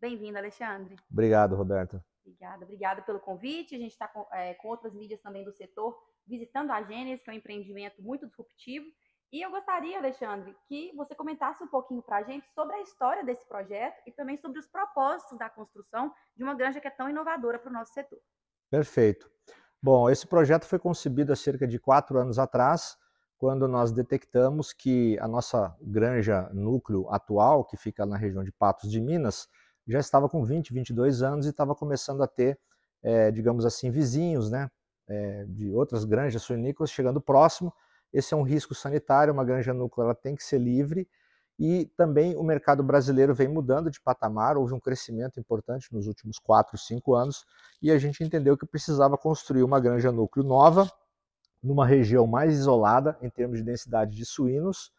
Bem-vindo, Alexandre. Obrigado, Roberta. Obrigada, obrigada pelo convite. A gente está com, é, com outras mídias também do setor, visitando a Gênesis, que é um empreendimento muito disruptivo. E eu gostaria, Alexandre, que você comentasse um pouquinho para a gente sobre a história desse projeto e também sobre os propósitos da construção de uma granja que é tão inovadora para o nosso setor. Perfeito. Bom, esse projeto foi concebido há cerca de quatro anos atrás, quando nós detectamos que a nossa granja núcleo atual, que fica na região de Patos de Minas, já estava com 20, 22 anos e estava começando a ter, é, digamos assim, vizinhos, né, é, de outras granjas suinícolas chegando próximo. Esse é um risco sanitário, uma granja núcleo ela tem que ser livre e também o mercado brasileiro vem mudando de patamar, houve um crescimento importante nos últimos 4, 5 anos e a gente entendeu que precisava construir uma granja núcleo nova, numa região mais isolada em termos de densidade de suínos,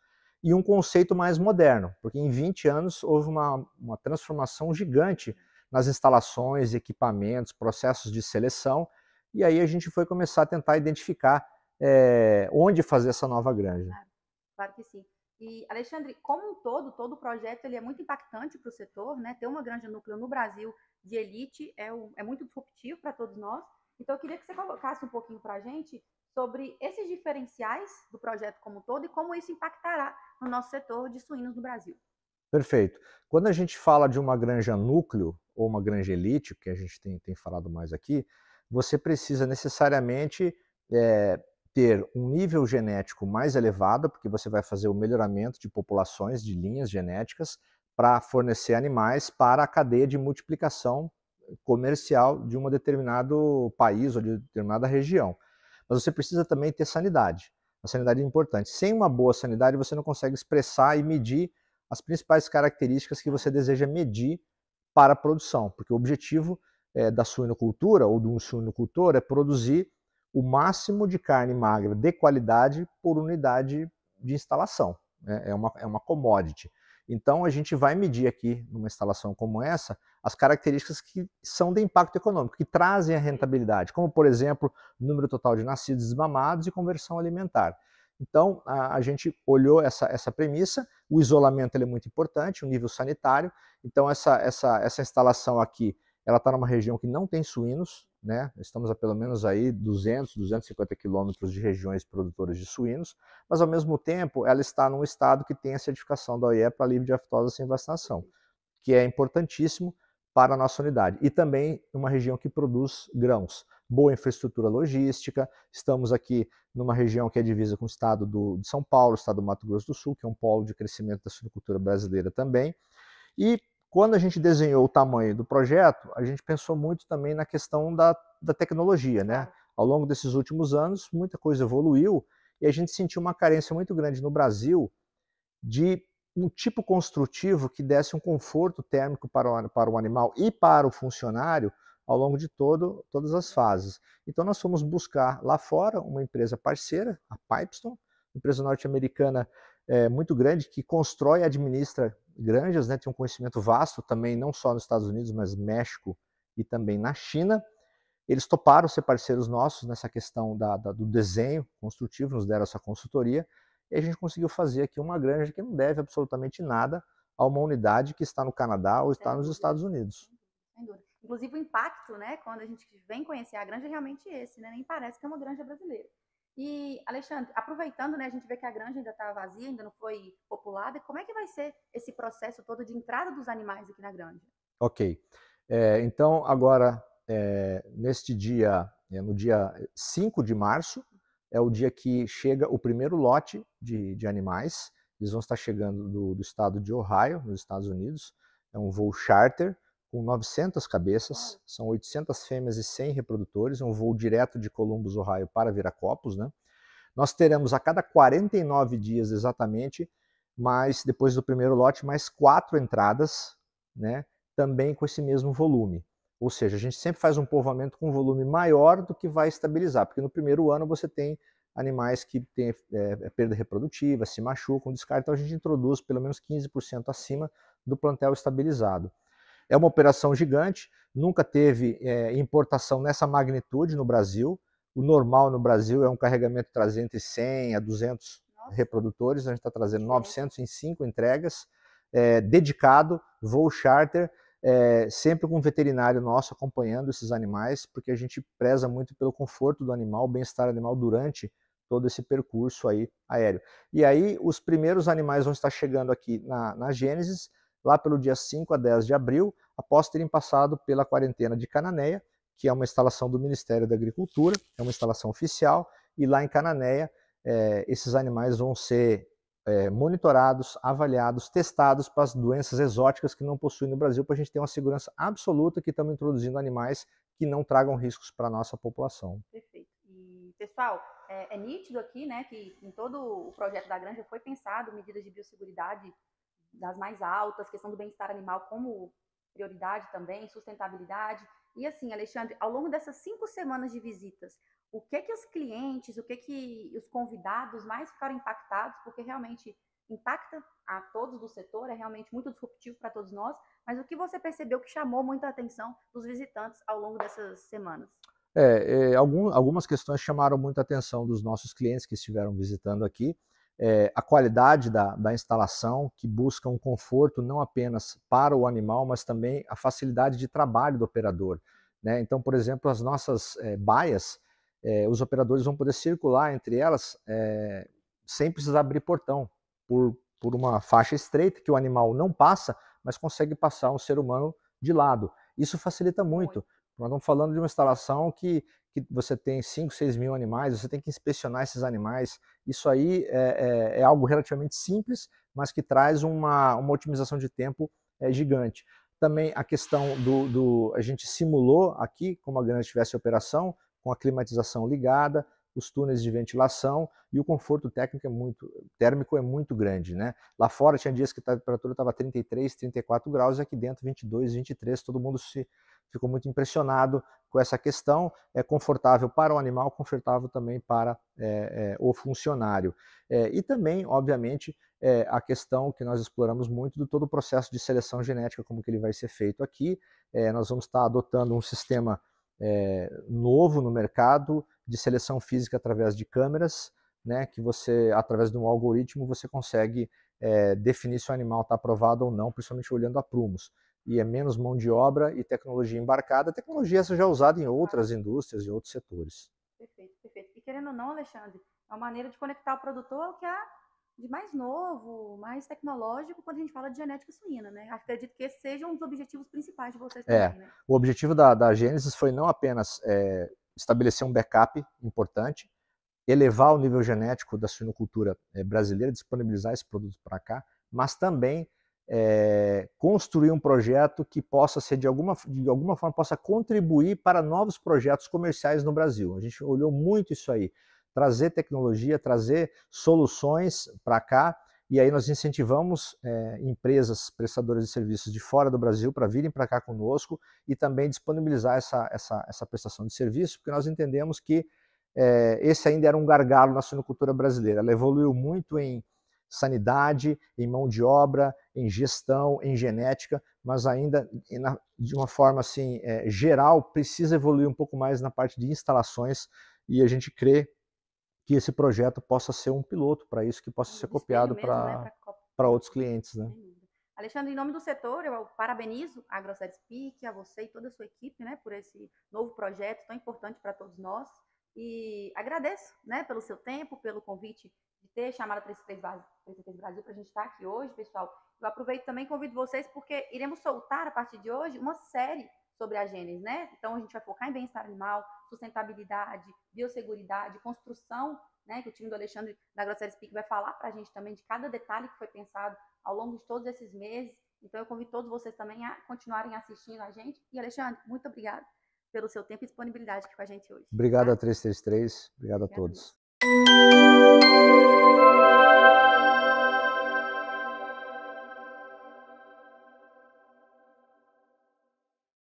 e um conceito mais moderno, porque em 20 anos houve uma, uma transformação gigante nas instalações, equipamentos, processos de seleção, e aí a gente foi começar a tentar identificar é, onde fazer essa nova granja. Claro, claro, que sim. E, Alexandre, como um todo, todo o projeto ele é muito impactante para o setor, né? Ter uma granja núcleo no Brasil de elite é, um, é muito disruptivo para todos nós. Então, eu queria que você colocasse um pouquinho para a gente sobre esses diferenciais do projeto como um todo e como isso impactará no nosso setor de suínos no Brasil. Perfeito. Quando a gente fala de uma granja núcleo ou uma granja elite, que a gente tem, tem falado mais aqui, você precisa necessariamente é, ter um nível genético mais elevado, porque você vai fazer o melhoramento de populações, de linhas genéticas, para fornecer animais para a cadeia de multiplicação comercial de um determinado país ou de determinada região mas você precisa também ter sanidade. A sanidade é importante. Sem uma boa sanidade, você não consegue expressar e medir as principais características que você deseja medir para a produção, porque o objetivo é, da suinocultura ou de um suinocultor é produzir o máximo de carne magra de qualidade por unidade de instalação. Né? É uma, é uma commodity. Então, a gente vai medir aqui, numa instalação como essa, as características que são de impacto econômico, que trazem a rentabilidade, como, por exemplo, número total de nascidos desmamados e conversão alimentar. Então, a, a gente olhou essa, essa premissa, o isolamento é muito importante, o nível sanitário. Então, essa, essa, essa instalação aqui, ela está numa região que não tem suínos, né? Estamos a pelo menos aí 200, 250 quilômetros de regiões produtoras de suínos, mas ao mesmo tempo ela está num estado que tem a certificação da OIE para livre de aftosa sem vacinação, que é importantíssimo para a nossa unidade. E também uma região que produz grãos. Boa infraestrutura logística, estamos aqui numa região que é divisa com o estado do, de São Paulo, o estado do Mato Grosso do Sul, que é um polo de crescimento da suinocultura brasileira também. E quando a gente desenhou o tamanho do projeto, a gente pensou muito também na questão da, da tecnologia, né? Ao longo desses últimos anos, muita coisa evoluiu e a gente sentiu uma carência muito grande no Brasil de um tipo construtivo que desse um conforto térmico para o, para o animal e para o funcionário ao longo de todo, todas as fases. Então nós fomos buscar lá fora uma empresa parceira, a Pipestone, empresa norte-americana é, muito grande que constrói e administra granjas, né, tem um conhecimento vasto também, não só nos Estados Unidos, mas México e também na China. Eles toparam ser parceiros nossos nessa questão da, da, do desenho construtivo, nos deram essa consultoria, e a gente conseguiu fazer aqui uma granja que não deve absolutamente nada a uma unidade que está no Canadá ou está nos Estados Unidos. Sem dúvida. Inclusive o impacto, né, quando a gente vem conhecer a granja, é realmente esse, né? Nem parece que é uma granja brasileira. E, Alexandre, aproveitando, né, a gente vê que a granja ainda está vazia, ainda não foi populada, como é que vai ser esse processo todo de entrada dos animais aqui na granja? Ok. É, então, agora, é, neste dia, é, no dia 5 de março, é o dia que chega o primeiro lote de, de animais. Eles vão estar chegando do, do estado de Ohio, nos Estados Unidos. É um voo charter com 900 cabeças, são 800 fêmeas e 100 reprodutores, um voo direto de Columbus, Ohio para Viracopos, né? Nós teremos a cada 49 dias exatamente, mais depois do primeiro lote, mais quatro entradas, né? Também com esse mesmo volume. Ou seja, a gente sempre faz um povoamento com um volume maior do que vai estabilizar, porque no primeiro ano você tem animais que têm é, é perda reprodutiva, se machucam, descartam, então a gente introduz pelo menos 15% acima do plantel estabilizado. É uma operação gigante, nunca teve é, importação nessa magnitude no Brasil. O normal no Brasil é um carregamento trazendo entre 100 a 200 Nossa. reprodutores, a gente está trazendo 900 em cinco entregas, é, dedicado, voo charter, é, sempre com um veterinário nosso acompanhando esses animais, porque a gente preza muito pelo conforto do animal, bem-estar animal durante todo esse percurso aí aéreo. E aí os primeiros animais vão estar chegando aqui na, na Gênesis, lá pelo dia 5 a 10 de abril, após terem passado pela quarentena de Cananéia, que é uma instalação do Ministério da Agricultura, é uma instalação oficial, e lá em Cananéia é, esses animais vão ser é, monitorados, avaliados, testados para as doenças exóticas que não possuem no Brasil, para a gente ter uma segurança absoluta que estamos introduzindo animais que não tragam riscos para a nossa população. Perfeito. E, pessoal, é, é, nítido aqui né, que em todo o projeto da granja foi pensado medidas de biosseguridade das mais altas, questão do bem-estar animal como prioridade também, sustentabilidade. E assim, Alexandre, ao longo dessas cinco semanas de visitas, o que que os clientes, o que que os convidados mais ficaram impactados, porque realmente impacta a todos do setor, é realmente muito disruptivo para todos nós, mas o que você percebeu que chamou muita atenção dos visitantes ao longo dessas semanas? É, é, algum, algumas questões chamaram muita atenção dos nossos clientes que estiveram visitando aqui. É, a qualidade da, da instalação, que busca um conforto não apenas para o animal, mas também a facilidade de trabalho do operador. Né? Então, por exemplo, as nossas é, baias, é, os operadores vão poder circular entre elas é, sem precisar abrir portão, por, por uma faixa estreita que o animal não passa, mas consegue passar um ser humano de lado. Isso facilita muito. Nós estamos falando de uma instalação que, que você tem 5, 6 mil animais, você tem que inspecionar esses animais. Isso aí é, é, é algo relativamente simples, mas que traz uma, uma otimização de tempo é, gigante. Também a questão do, do, A gente simulou aqui, como a grande tivesse operação, com a climatização ligada, os túneis de ventilação e o conforto técnico é muito, térmico é muito grande. Né? Lá fora tinha dias que a temperatura estava 33, 34 graus, e aqui dentro 22, 23, todo mundo se ficou muito impressionado com essa questão. É confortável para o animal, confortável também para é, é, o funcionário. É, e também, obviamente, é, a questão que nós exploramos muito do todo o processo de seleção genética, como que ele vai ser feito aqui. É, nós vamos estar adotando um sistema é, novo no mercado de seleção física através de câmeras, né, que você, através de um algoritmo, você consegue é, definir se o animal está aprovado ou não, principalmente olhando a prumos. E é menos mão de obra e tecnologia embarcada. A tecnologia essa já é usada em outras indústrias e outros setores. Perfeito, perfeito. E querendo ou não, Alexandre, é uma maneira de conectar o produtor que há de mais novo, mais tecnológico quando a gente fala de genética suína, né? Acredito que esse seja um dos objetivos principais de vocês é, também, né? O objetivo da, da Gênesis foi não apenas é, estabelecer um backup importante, elevar o nível genético da suinocultura é, brasileira, disponibilizar esse produto para cá, mas também é, construir um projeto que possa ser de alguma, de alguma forma possa contribuir para novos projetos comerciais no Brasil. A gente olhou muito isso aí, trazer tecnologia, trazer soluções para cá e aí nós incentivamos é, empresas prestadoras de serviços de fora do Brasil para virem para cá conosco e também disponibilizar essa, essa, essa prestação de serviço, porque nós entendemos que é, esse ainda era um gargalo na suinocultura brasileira. Ela evoluiu muito em sanidade, em mão de obra, em gestão, em genética, mas ainda de uma forma assim é, geral precisa evoluir um pouco mais na parte de instalações e a gente crê que esse projeto possa ser um piloto para isso, que possa ser copiado para né, outros clientes. Né? Alexandre, em nome do setor, eu parabenizo a Grosseries Peak, a você e toda a sua equipe né, por esse novo projeto tão importante para todos nós. E agradeço né, pelo seu tempo, pelo convite de ter chamado a 33 Brasil para a gente estar aqui hoje, pessoal. Eu aproveito também e convido vocês, porque iremos soltar a partir de hoje uma série sobre a Gênesis, né? Então a gente vai focar em bem-estar animal, sustentabilidade, biosseguridade, construção, né? Que o time do Alexandre da Grosseria Speak vai falar para a gente também de cada detalhe que foi pensado ao longo de todos esses meses. Então eu convido todos vocês também a continuarem assistindo a gente. E Alexandre, muito obrigado pelo seu tempo e disponibilidade aqui com a gente hoje. Obrigado tá? a 333, obrigado, obrigado a todos.